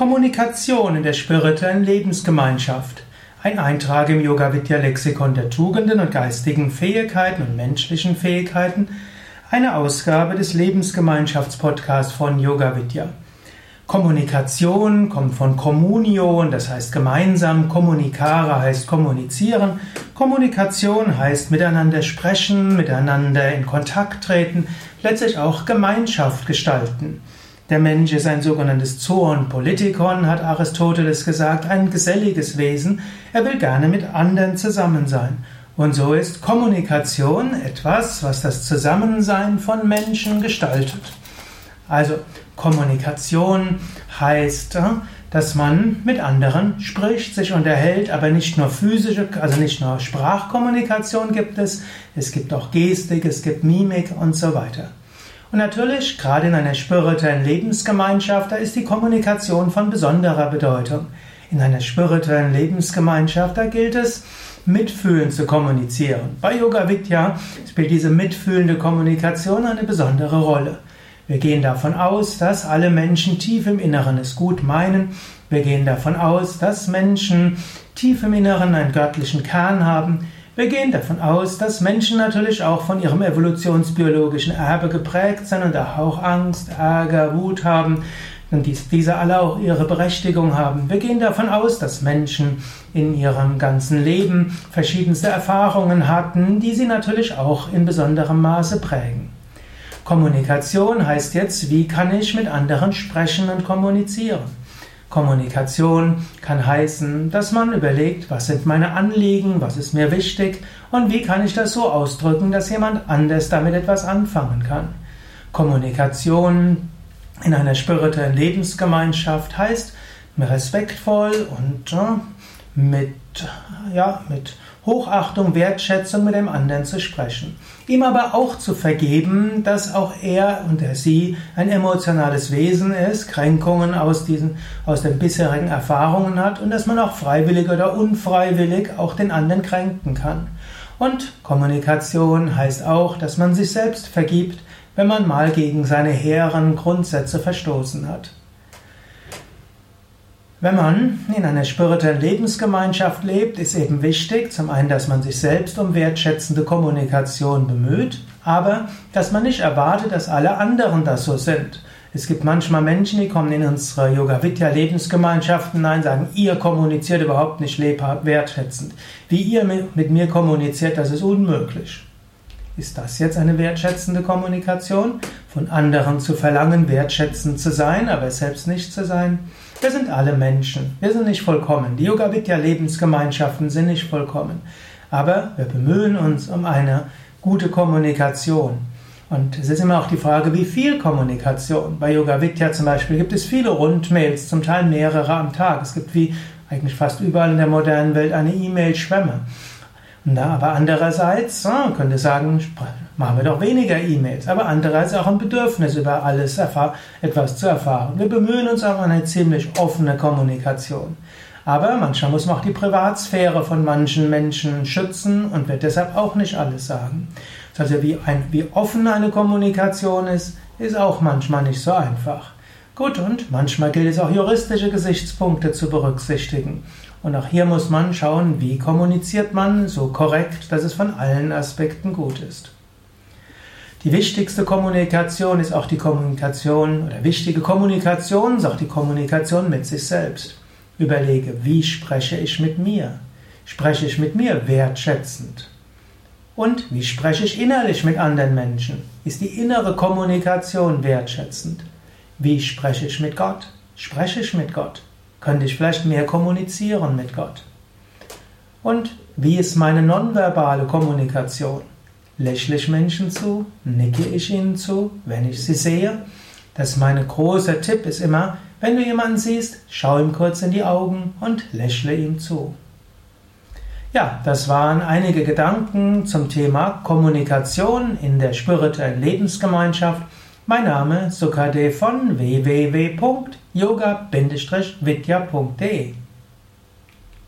Kommunikation in der spirituellen Lebensgemeinschaft. Ein Eintrag im Yoga Vidya Lexikon der Tugenden und geistigen Fähigkeiten und menschlichen Fähigkeiten. Eine Ausgabe des Lebensgemeinschaftspodcasts von Yoga Vidya. Kommunikation kommt von Communion, das heißt gemeinsam. Kommunikare heißt kommunizieren. Kommunikation heißt miteinander sprechen, miteinander in Kontakt treten, letztlich auch Gemeinschaft gestalten. Der Mensch ist ein sogenanntes Zoon Politikon, hat Aristoteles gesagt, ein geselliges Wesen. Er will gerne mit anderen zusammen sein. Und so ist Kommunikation etwas, was das Zusammensein von Menschen gestaltet. Also Kommunikation heißt, äh, dass man mit anderen spricht, sich unterhält, aber nicht nur physische, also nicht nur Sprachkommunikation gibt es, es gibt auch Gestik, es gibt Mimik und so weiter. Und natürlich, gerade in einer spirituellen Lebensgemeinschaft, da ist die Kommunikation von besonderer Bedeutung. In einer spirituellen Lebensgemeinschaft, da gilt es, mitfühlend zu kommunizieren. Bei Yoga Vidya spielt diese mitfühlende Kommunikation eine besondere Rolle. Wir gehen davon aus, dass alle Menschen tief im Inneren es gut meinen. Wir gehen davon aus, dass Menschen tief im Inneren einen göttlichen Kern haben. Wir gehen davon aus, dass Menschen natürlich auch von ihrem evolutionsbiologischen Erbe geprägt sind und auch Angst, Ärger, Wut haben und diese alle auch ihre Berechtigung haben. Wir gehen davon aus, dass Menschen in ihrem ganzen Leben verschiedenste Erfahrungen hatten, die sie natürlich auch in besonderem Maße prägen. Kommunikation heißt jetzt, wie kann ich mit anderen sprechen und kommunizieren? Kommunikation kann heißen, dass man überlegt, was sind meine Anliegen, was ist mir wichtig und wie kann ich das so ausdrücken, dass jemand anders damit etwas anfangen kann. Kommunikation in einer spirituellen Lebensgemeinschaft heißt respektvoll und mit, ja, mit Hochachtung, Wertschätzung mit dem anderen zu sprechen. Ihm aber auch zu vergeben, dass auch er und er sie ein emotionales Wesen ist, Kränkungen aus diesen, aus den bisherigen Erfahrungen hat und dass man auch freiwillig oder unfreiwillig auch den anderen kränken kann. Und Kommunikation heißt auch, dass man sich selbst vergibt, wenn man mal gegen seine hehren Grundsätze verstoßen hat. Wenn man in einer spirituellen Lebensgemeinschaft lebt, ist eben wichtig, zum einen, dass man sich selbst um wertschätzende Kommunikation bemüht, aber dass man nicht erwartet, dass alle anderen das so sind. Es gibt manchmal Menschen, die kommen in unsere Yoga Vidya Lebensgemeinschaften hinein, sagen, ihr kommuniziert überhaupt nicht wertschätzend. Wie ihr mit mir kommuniziert, das ist unmöglich. Ist das jetzt eine wertschätzende Kommunikation? Von anderen zu verlangen, wertschätzend zu sein, aber selbst nicht zu sein? Wir sind alle Menschen. Wir sind nicht vollkommen. Die Yoga Vidya Lebensgemeinschaften sind nicht vollkommen. Aber wir bemühen uns um eine gute Kommunikation. Und es ist immer auch die Frage, wie viel Kommunikation. Bei Yoga Vidya zum Beispiel gibt es viele Rundmails, zum Teil mehrere am Tag. Es gibt wie eigentlich fast überall in der modernen Welt eine E-Mail-Schwemme. Aber andererseits oh, könnte sagen, machen wir doch weniger E-Mails. Aber andererseits auch ein Bedürfnis, über alles etwas zu erfahren. Wir bemühen uns auch um eine ziemlich offene Kommunikation. Aber manchmal muss man auch die Privatsphäre von manchen Menschen schützen und wird deshalb auch nicht alles sagen. Also wie, ein, wie offen eine Kommunikation ist, ist auch manchmal nicht so einfach. Gut, und manchmal gilt es auch juristische Gesichtspunkte zu berücksichtigen. Und auch hier muss man schauen, wie kommuniziert man so korrekt, dass es von allen Aspekten gut ist. Die wichtigste Kommunikation ist auch die Kommunikation, oder wichtige Kommunikation ist auch die Kommunikation mit sich selbst. Überlege, wie spreche ich mit mir? Spreche ich mit mir wertschätzend? Und wie spreche ich innerlich mit anderen Menschen? Ist die innere Kommunikation wertschätzend? Wie spreche ich mit Gott? Spreche ich mit Gott? Könnte ich vielleicht mehr kommunizieren mit Gott? Und wie ist meine nonverbale Kommunikation? Lächle ich Menschen zu? Nicke ich ihnen zu, wenn ich sie sehe? Das ist mein großer Tipp, ist immer, wenn du jemanden siehst, schau ihm kurz in die Augen und lächle ihm zu. Ja, das waren einige Gedanken zum Thema Kommunikation in der spirituellen Lebensgemeinschaft. Mein Name ist Sukade von www.yoga-vidya.de